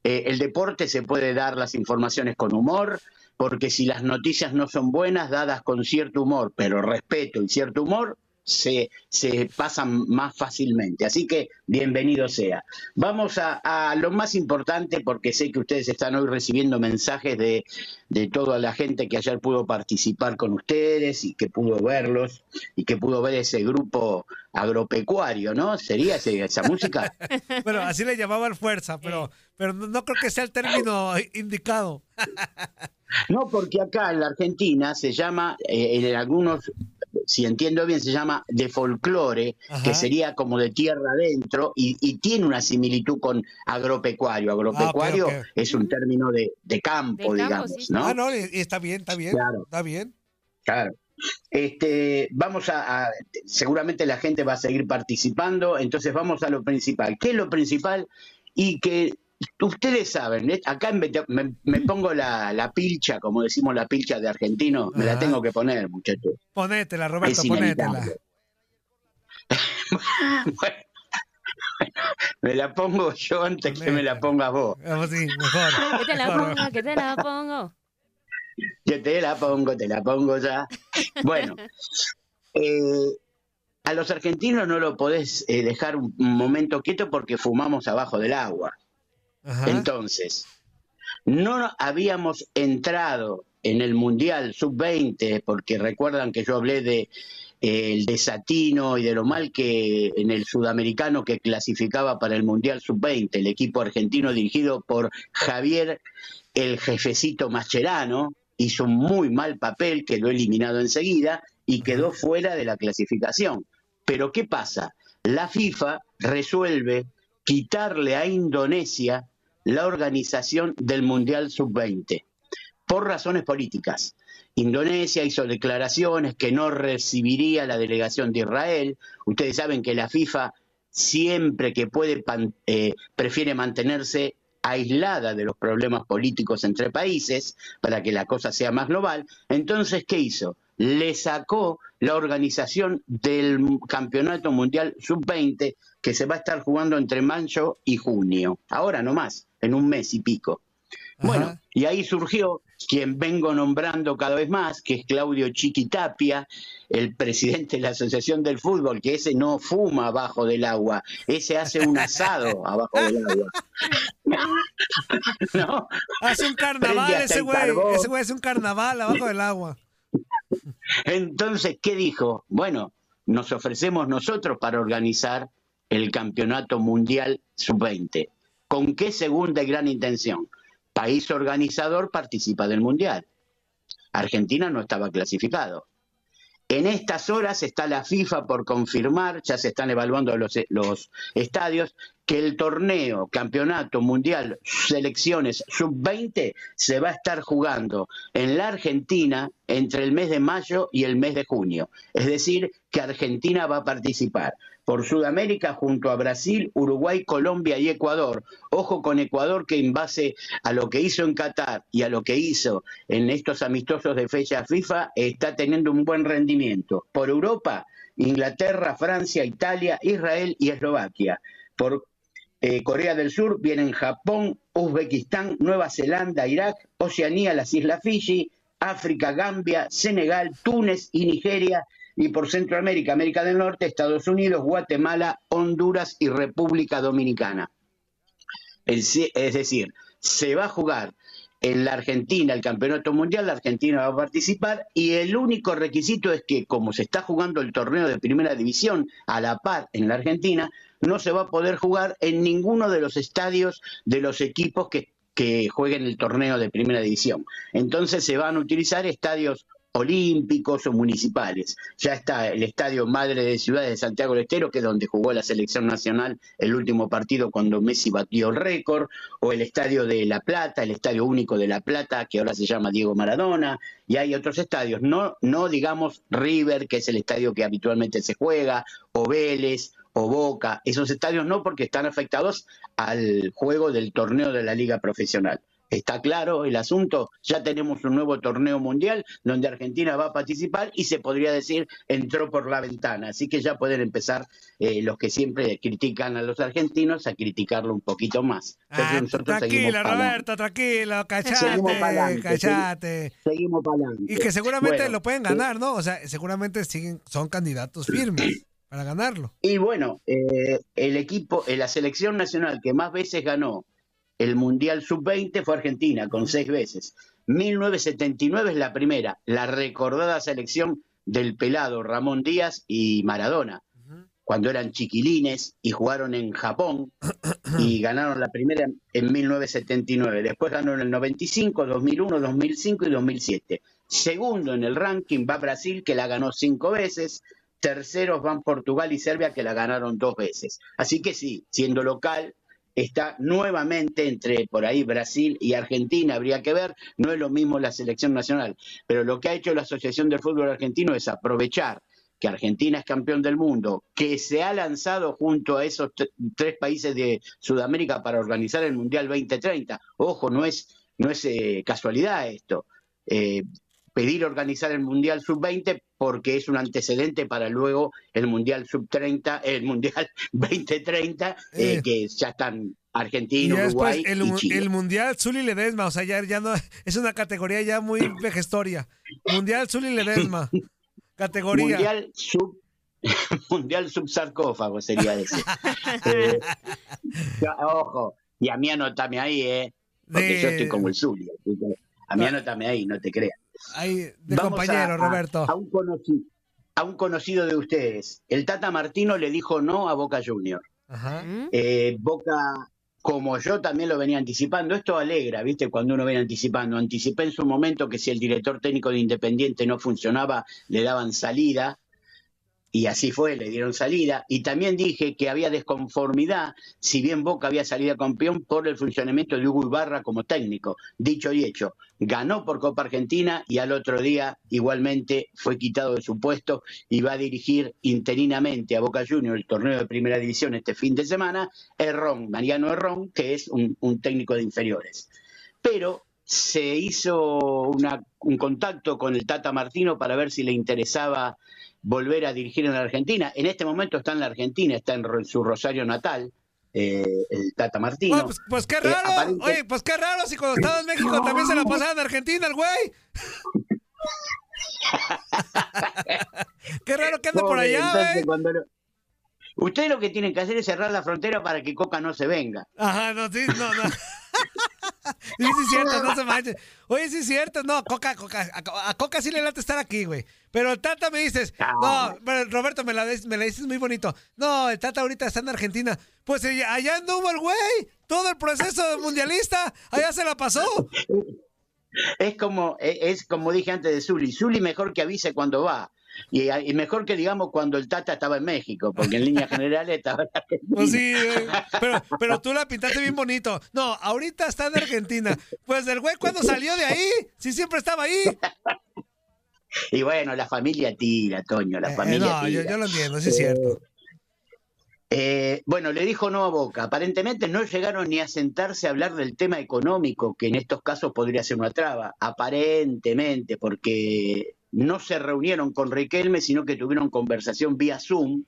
eh, el deporte se puede dar las informaciones con humor, porque si las noticias no son buenas, dadas con cierto humor, pero respeto y cierto humor, se, se pasan más fácilmente. Así que bienvenido sea. Vamos a, a lo más importante, porque sé que ustedes están hoy recibiendo mensajes de, de toda la gente que ayer pudo participar con ustedes y que pudo verlos y que pudo ver ese grupo agropecuario, ¿no? ¿Sería ese- esa música? Bueno, así le llamaban fuerza, pero, pero no, no creo que sea el término indicado. No, porque acá en la Argentina se llama, eh, en algunos, si entiendo bien, se llama de folclore, Ajá. que sería como de tierra adentro, y, y tiene una similitud con agropecuario. Agropecuario Ah, es un término de, de campo, De campo, digamos, sí. ¿no? Ah, no, está bien, está bien. Claro. Está bien. Claro. Este, vamos a, a- seguramente la gente va a seguir participando, entonces vamos a lo principal. ¿Qué es lo principal? Y que ustedes saben, ¿eh? acá me, me- me pongo la, la pilcha, como decimos la pilcha de argentino, me la Ajá. tengo que poner, muchachos. Ponétela, Roberto, Es ponétela. Bueno, me la pongo yo antes que me la pongas vos. Sí, mejor. Que te la pongo, que te la pongo. Yo te la pongo, te la pongo ya. Bueno, eh, a los argentinos no lo podés eh, dejar un momento quieto porque fumamos abajo del agua. Ajá. Entonces, no habíamos entrado en el Mundial Sub-20, porque recuerdan que yo hablé de eh, el desatino y de lo mal que en el sudamericano que clasificaba para el Mundial Sub-20, el equipo argentino dirigido por Javier el jefecito Mascherano, hizo un muy mal papel, quedó eliminado enseguida y quedó fuera de la clasificación. Pero ¿qué pasa? La FIFA resuelve quitarle a Indonesia la organización del Mundial Sub-20 por razones políticas. Indonesia hizo declaraciones que no recibiría la delegación de Israel. Ustedes saben que la FIFA siempre que puede eh, prefiere mantenerse aislada de los problemas políticos entre países para que la cosa sea más global. Entonces, ¿qué hizo? Le sacó la organización del Campeonato Mundial Sub-20 que se va a estar jugando entre mayo y junio. Ahora nomás, en un mes y pico. Bueno, Ajá. y ahí surgió quien vengo nombrando cada vez más, que es Claudio Chiquitapia, el presidente de la Asociación del Fútbol, que ese no fuma abajo del agua, ese hace un asado abajo del agua. ¿No? Hace un carnaval ese güey. Ese güey hace un carnaval abajo del agua. Entonces, ¿qué dijo? Bueno, nos ofrecemos nosotros para organizar el Campeonato Mundial Sub-20. ¿Con qué segunda y gran intención? País organizador participa del Mundial. Argentina no estaba clasificado. En estas horas está la FIFA por confirmar, ya se están evaluando los, los estadios, que el torneo, campeonato mundial, selecciones sub-20 se va a estar jugando en la Argentina entre el mes de mayo y el mes de junio. Es decir, que Argentina va a participar por Sudamérica junto a Brasil, Uruguay, Colombia y Ecuador. Ojo con Ecuador que en base a lo que hizo en Qatar y a lo que hizo en estos amistosos de fecha FIFA está teniendo un buen rendimiento. Por Europa, Inglaterra, Francia, Italia, Israel y Eslovaquia. Por eh, Corea del Sur vienen Japón, Uzbekistán, Nueva Zelanda, Irak, Oceanía, las Islas Fiji, África, Gambia, Senegal, Túnez y Nigeria, y por Centroamérica, América del Norte, Estados Unidos, Guatemala, Honduras y República Dominicana. Es decir, se va a jugar en la Argentina el Campeonato Mundial, la Argentina va a participar y el único requisito es que como se está jugando el torneo de primera división a la par en la Argentina, no se va a poder jugar en ninguno de los estadios de los equipos que, que jueguen el torneo de primera división. Entonces se van a utilizar estadios olímpicos o municipales. Ya está el Estadio Madre de Ciudad de Santiago del Estero, que es donde jugó la selección nacional el último partido cuando Messi batió el récord, o el Estadio de La Plata, el Estadio Único de La Plata, que ahora se llama Diego Maradona, y hay otros estadios, no, no digamos River, que es el estadio que habitualmente se juega, o Vélez, o Boca, esos estadios no porque están afectados al juego del torneo de la liga profesional. Está claro el asunto, ya tenemos un nuevo torneo mundial donde Argentina va a participar y se podría decir entró por la ventana, así que ya pueden empezar eh, los que siempre critican a los argentinos a criticarlo un poquito más. Ah, tranquila, Roberto, tranquilo, cachate, seguimos cachate. Seguimos para adelante. Y que seguramente lo pueden ganar, ¿no? O sea, seguramente siguen, son candidatos firmes para ganarlo. Y bueno, eh, el equipo, eh, la selección nacional que más veces ganó el Mundial Sub-20 fue Argentina, con seis veces. 1979 es la primera, la recordada selección del pelado Ramón Díaz y Maradona, cuando eran chiquilines y jugaron en Japón y ganaron la primera en 1979. Después ganaron en el 95, 2001, 2005 y 2007. Segundo en el ranking va Brasil, que la ganó cinco veces. Terceros van Portugal y Serbia, que la ganaron dos veces. Así que sí, siendo local, está nuevamente entre por ahí Brasil y Argentina, habría que ver, no es lo mismo la selección nacional, pero lo que ha hecho la Asociación del Fútbol Argentino es aprovechar que Argentina es campeón del mundo, que se ha lanzado junto a esos tres países de Sudamérica para organizar el Mundial 2030. Ojo, no es, no es eh, casualidad esto. Eh, pedir organizar el Mundial Sub-20 porque es un antecedente para luego el Mundial Sub-30, el Mundial 2030, eh, eh. que ya están Argentina, Uruguay el, y Chile. el Mundial Zuli Ledesma, o sea, ya, ya, no es una categoría ya muy vejestoria. Mundial Zuli Ledesma, categoría. Mundial Sub Mundial subsarcófago sería ese. Eh, ojo, y a mí anótame ahí, ¿eh? Porque yo estoy como el Zuli. A mí anótame ahí, no te creas. Ahí, de compañero, Roberto. A, un conocido, a un conocido de ustedes. El Tata Martino le dijo no a Boca Junior. Eh, Boca, como yo también lo venía anticipando, esto alegra, ¿viste? Cuando uno viene anticipando. Anticipé en su momento que si el director técnico de Independiente no funcionaba, le daban salida y así fue, le dieron salida. Y también dije que había desconformidad, si bien Boca había salido campeón, por el funcionamiento de Hugo Ibarra como técnico. Dicho y hecho, ganó por Copa Argentina y al otro día igualmente fue quitado de su puesto y va a dirigir interinamente a Boca Juniors el torneo de primera división este fin de semana, Errón, Mariano Errón, que es un, técnico de inferiores. Pero se hizo un contacto con el Tata Martino para ver si le interesaba volver a dirigir en la Argentina. En este momento está en la Argentina, está en su Rosario natal, eh, el Tata Martino. Pues, pues, qué eh, raro, oye, pues qué raro si cuando estaba en México también se la pasaba en Argentina el güey. qué raro que ande por allá, güey. Ustedes lo que tienen que hacer es cerrar la frontera para que Coca no se venga. Ajá, no, sí, no, no. sí, sí, es cierto, no se manches. Oye, sí es cierto, no, Coca, Coca, a, Coca sí le late estar aquí, güey. Pero el Tata me dices, no, Roberto, me la, me la dices muy bonito. No, el Tata ahorita está en Argentina. Pues allá anduvo el güey, todo el proceso mundialista, allá se la pasó. Es como, e, es como dije antes de Zuli, Zuli mejor que avise cuando va. Y, mejor que digamos cuando el Tata estaba en México, porque en línea general estaba Pues sí, pero, pero tú la pintaste bien bonito. No, ahorita está en Argentina. Pues el güey cuando salió de ahí, sí siempre estaba ahí. Y bueno, la familia tira, Toño, la eh, familia no, Yo, yo, lo entiendo, sí es cierto. Eh, bueno, le dijo no a Boca. Aparentemente no llegaron ni a sentarse a hablar del tema económico, que en estos casos podría ser una traba. Aparentemente, porque no se reunieron con Riquelme, sino que tuvieron conversación vía Zoom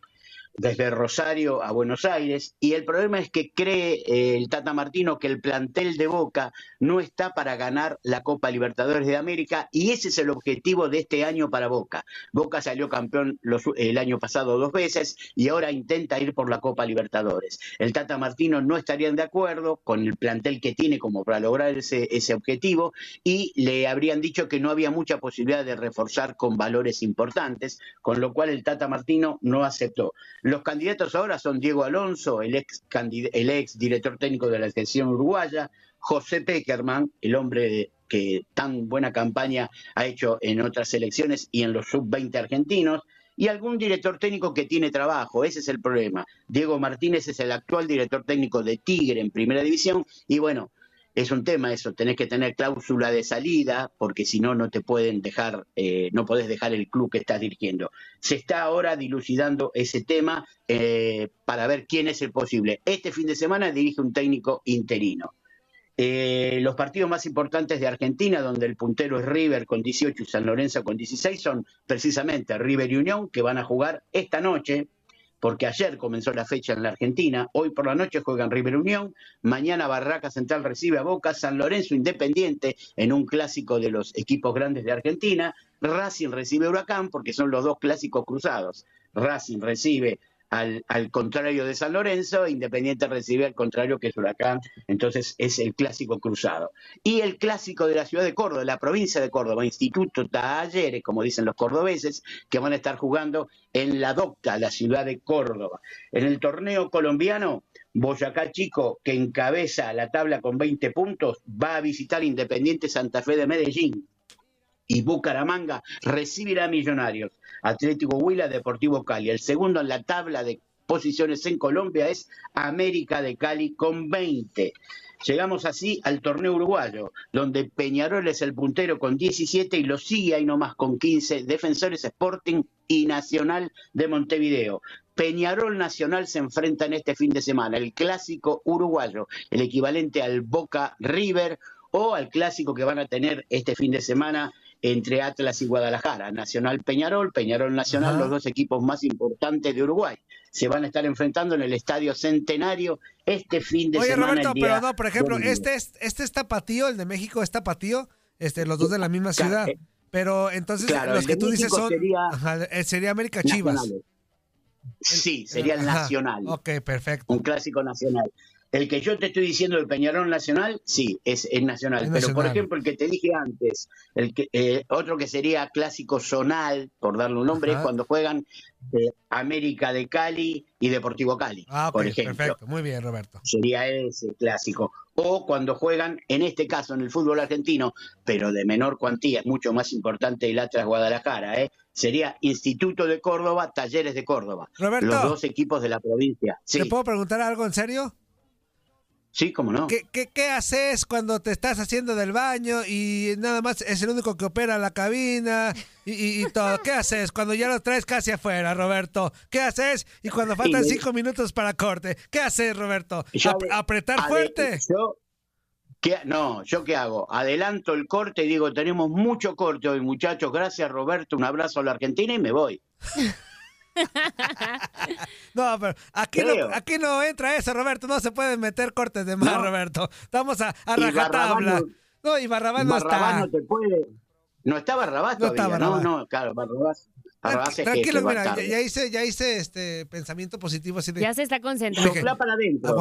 desde Rosario a Buenos Aires y el problema es que cree eh, el Tata Martino que el plantel de Boca no está para ganar la Copa Libertadores de América y ese es el objetivo de este año para Boca. Boca salió campeón el año pasado dos veces y ahora intenta ir por la Copa Libertadores. El Tata Martino no estarían de acuerdo con el plantel que tiene como para lograr ese, ese objetivo y le habrían dicho que no había mucha posibilidad de reforzar con valores importantes, con lo cual el Tata Martino no aceptó. Los candidatos ahora son Diego Alonso, el ex, el ex director técnico de la selección uruguaya, José Peckerman, el hombre que tan buena campaña ha hecho en otras selecciones y en los sub-20 argentinos, y algún director técnico que tiene trabajo, ese es el problema. Diego Martínez es el actual director técnico de Tigre en Primera División, y bueno, es un tema eso, tenés que tener cláusula de salida, porque si no, no te pueden dejar, eh, no podés dejar el club que estás dirigiendo. Se está ahora dilucidando ese tema eh, para ver quién es el posible. Este fin de semana dirige un técnico interino. Eh, los partidos más importantes de Argentina, donde el puntero es River con 18 y San Lorenzo con 16, son precisamente River y Unión, que van a jugar esta noche, porque ayer comenzó la fecha en la Argentina, hoy por la noche juegan River Unión, mañana Barraca Central recibe a Boca, San Lorenzo Independiente en un clásico de los equipos grandes de Argentina, Racing recibe Huracán porque son los dos clásicos cruzados. Racing recibe al, al, contrario de San Lorenzo, Independiente recibe al contrario que es Huracán, entonces es el clásico cruzado. Y el clásico de la ciudad de Córdoba, de la provincia de Córdoba, Instituto Talleres, como dicen los cordobeses, que van a estar jugando en la Docta, la ciudad de Córdoba. En el torneo colombiano, Boyacá Chico, que encabeza la tabla con 20 puntos, va a visitar Independiente Santa Fe de Medellín y Bucaramanga recibirá a Millonarios. Atlético Huila, Deportivo Cali. El segundo en la tabla de posiciones en Colombia es América de Cali con 20. Llegamos así al torneo uruguayo, donde Peñarol es el puntero con 17 y lo sigue ahí nomás con 15 Defensores Sporting y Nacional de Montevideo. Peñarol Nacional se enfrentan este fin de semana, el clásico uruguayo, el equivalente al Boca River o al clásico que van a tener este fin de semana entre Atlas y Guadalajara, Nacional Peñarol, Peñarol Nacional, los dos equipos más importantes de Uruguay. Se van a estar enfrentando en el Estadio Centenario este fin de Oye, semana. Roberto, el día pero no, por ejemplo, este es, este es Tapatío, el de México es Tapatío, este, los dos de la misma Claro, ciudad. eh, Pero entonces claro, los que tú dices son. sería- Ajá, eh, sería América Chivas. Sí, sería el Nacional. Ok, perfecto. un clásico nacional. El que yo te estoy diciendo del Peñarol Nacional, sí, es, es nacional. Es pero por ejemplo, el que te dije antes, el que, eh, otro que sería clásico zonal, por darle un nombre, Ajá. es cuando juegan eh, América de Cali y Deportivo Cali, Ah, ok, por ejemplo. perfecto. Muy bien, Roberto. Sería ese clásico. O cuando juegan, en este caso, en el fútbol argentino, pero de menor cuantía, es mucho más importante el Atlas Guadalajara, ¿eh? sería Instituto de Córdoba, Talleres de Córdoba. Roberto. Los dos equipos de la provincia. Sí, ¿Te puedo preguntar algo en serio? Sí, cómo no. ¿Qué, qué, qué haces cuando te estás haciendo del baño y nada más es el único que opera la cabina y, y- y todo? ¿Qué haces cuando ya lo traes casi afuera, Roberto? ¿Qué haces? Y cuando faltan cinco minutos para corte, ¿qué haces, Roberto? Yo- ¿Apretar fuerte? Yo, ¿qué- no, ¿yo qué hago? Adelanto el corte y digo, tenemos mucho corte hoy, muchachos. Gracias, Roberto. Un abrazo a la Argentina y me voy. No, pero aquí no, aquí no entra eso, Roberto. No se pueden meter cortes de más, No. Roberto. Estamos a, a rajatabla. No- No, y Barrabás no Barrabás está. no te puede. No está Barrabás No está todavía, ¿no? Barrabás. No, claro, Barrabás. Tranquilo, mira, ya, ya hice, ya hice este pensamiento positivo así de. Ya se está concentrando. Sopla para adentro.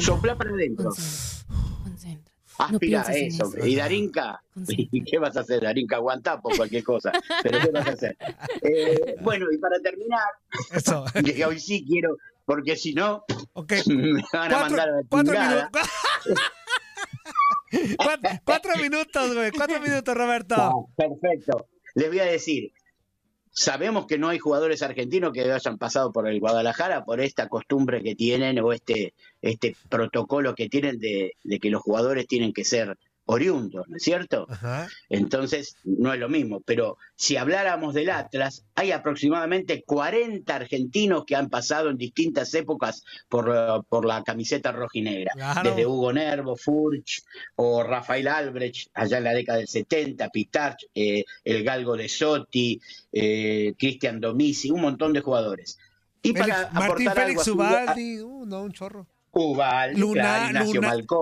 Sopla para adentro. concentra. Aspira No pienses en eso. eso. Y Darinka, ¿y qué vas a hacer, Darinka? Aguantá por cualquier cosa. Pero ¿qué vas a hacer? Eh, bueno, y para terminar, Eso. que hoy sí quiero, porque si no, me van a mandar a la cuatro cuatro, cuatro minutos, güey. Cuatro minutos, Roberto. Ah, perfecto. Les voy a decir, sabemos que no hay jugadores argentinos que hayan pasado por el Guadalajara por esta costumbre que tienen o este, este protocolo que tienen de, de que los jugadores tienen que ser oriundos, ¿no es cierto? Ajá. Entonces, no es lo mismo. Pero si habláramos del Atlas, hay aproximadamente 40 argentinos que han pasado en distintas épocas por, por la camiseta rojinegra. Claro. Desde Hugo Nervo, Furch o Rafael Albrecht, allá en la década del 70, Pitarch, eh, el Galgo de Sotti, eh, Cristian Domisi, un montón de jugadores. Y Félix- para Martín aportar Félix a su- Ubaldi. Uh, no, un chorro. Ubaldi, Luna- Ignacio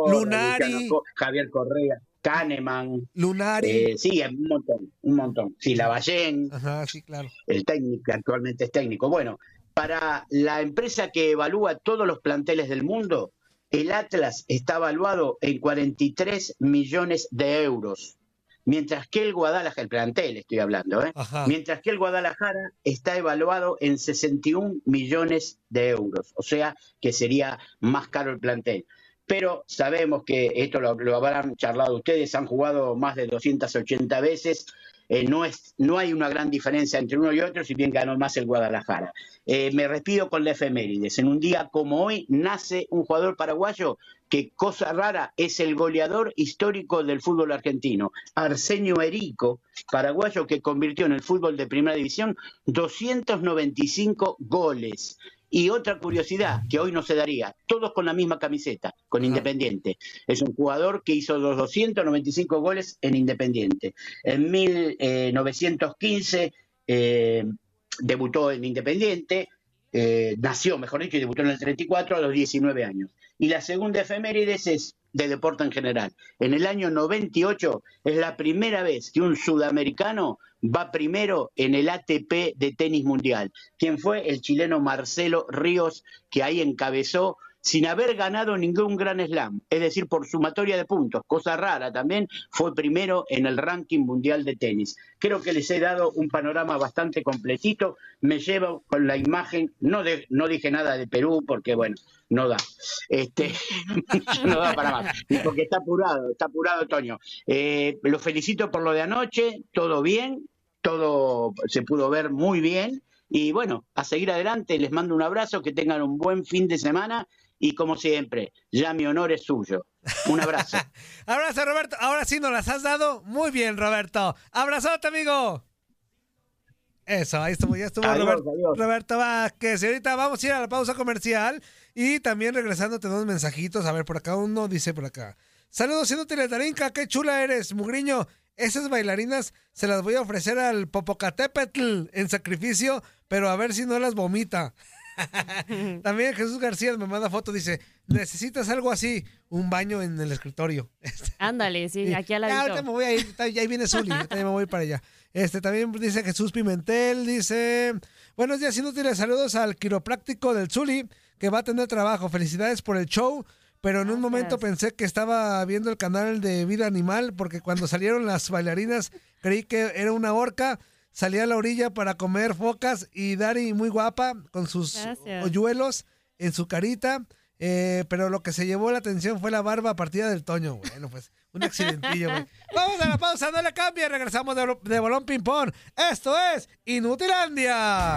Lunari. Co- Javier Correa, Kahneman, Lunari. eh, sí, un montón, un montón. Sí, Lavallén, Ajá, sí, claro. el técnico, que actualmente es técnico. Bueno, para la empresa que evalúa todos los planteles del mundo, el Atlas está evaluado en 43 millones de euros. Mientras que el Guadalajara, el plantel estoy hablando, ¿eh? Mientras que el Guadalajara está evaluado en 61 millones de euros. O sea que sería más caro el plantel. pero sabemos que esto lo, lo habrán charlado ustedes, han jugado más de 280 veces, eh, no, es, no hay una gran diferencia entre uno y otro, si bien ganó más el Guadalajara. Eh, me respido con la efemérides. En un día como hoy nace un jugador paraguayo que, cosa rara, es el goleador histórico del fútbol argentino, Arsenio Erico, paraguayo que convirtió en el fútbol de primera división 295 goles. Y otra curiosidad que hoy no se daría, todos con la misma camiseta, con Independiente. Es un jugador que hizo los 295 goles en Independiente. En 1915 eh, debutó en Independiente, eh, nació, mejor dicho, y debutó en el 34 a los 19 años. Y la segunda efemérides es de deporte en general. En el año 98 es la primera vez que un sudamericano va primero en el ATP de tenis mundial. ¿Quién fue? El chileno Marcelo Ríos, que ahí encabezó sin haber ganado ningún gran slam, es decir, por sumatoria de puntos, cosa rara también, fue primero en el ranking mundial de tenis. Creo que les he dado un panorama bastante completito, me llevo con la imagen, no, de, no dije nada de Perú porque bueno, no da, este, no da para más, porque está apurado, está apurado Toño. Eh, lo felicito por lo de anoche, todo bien, todo se pudo ver muy bien. Y bueno, a seguir adelante, les mando un abrazo, que tengan un buen fin de semana y como siempre, ya mi honor es suyo. Un abrazo. abrazo, Roberto. Ahora sí nos las has dado. Muy bien, Roberto. Abrazote, amigo. Eso, ahí estuvo, ya estuvo Adiós, Roberto, adiós. Roberto Vázquez. Y ahorita vamos a ir a la pausa comercial y también regresando tenemos mensajitos. A ver, por acá uno dice por acá. Saludos, siendo Tarinca, qué chula eres, Mugriño. Esas bailarinas se las voy a ofrecer al Popocatépetl en sacrificio, pero a ver si no las vomita. También Jesús García me manda foto, dice, necesitas algo así, un baño en el escritorio. Ándale, sí, aquí al Ya, lado. ahorita me voy a ir, ya ahí viene Zuli, ya me voy para allá. Este también dice Jesús Pimentel, dice, buenos días inútiles, saludos al quiropráctico del Zuli, que va a tener trabajo, felicidades por el show, pero en un momento pensé que estaba viendo el canal de Vida Animal, porque cuando salieron las bailarinas creí que era una orca, salía a la orilla para comer focas y Dari muy guapa, con sus Gracias. hoyuelos en su carita. Eh, pero lo que se llevó la atención fue la barba partida del Toño. Bueno, pues un accidentillo, güey. Vamos a la pausa, no le cambie. Regresamos de, de Bolón Ping Pong. Esto es Inutilandia.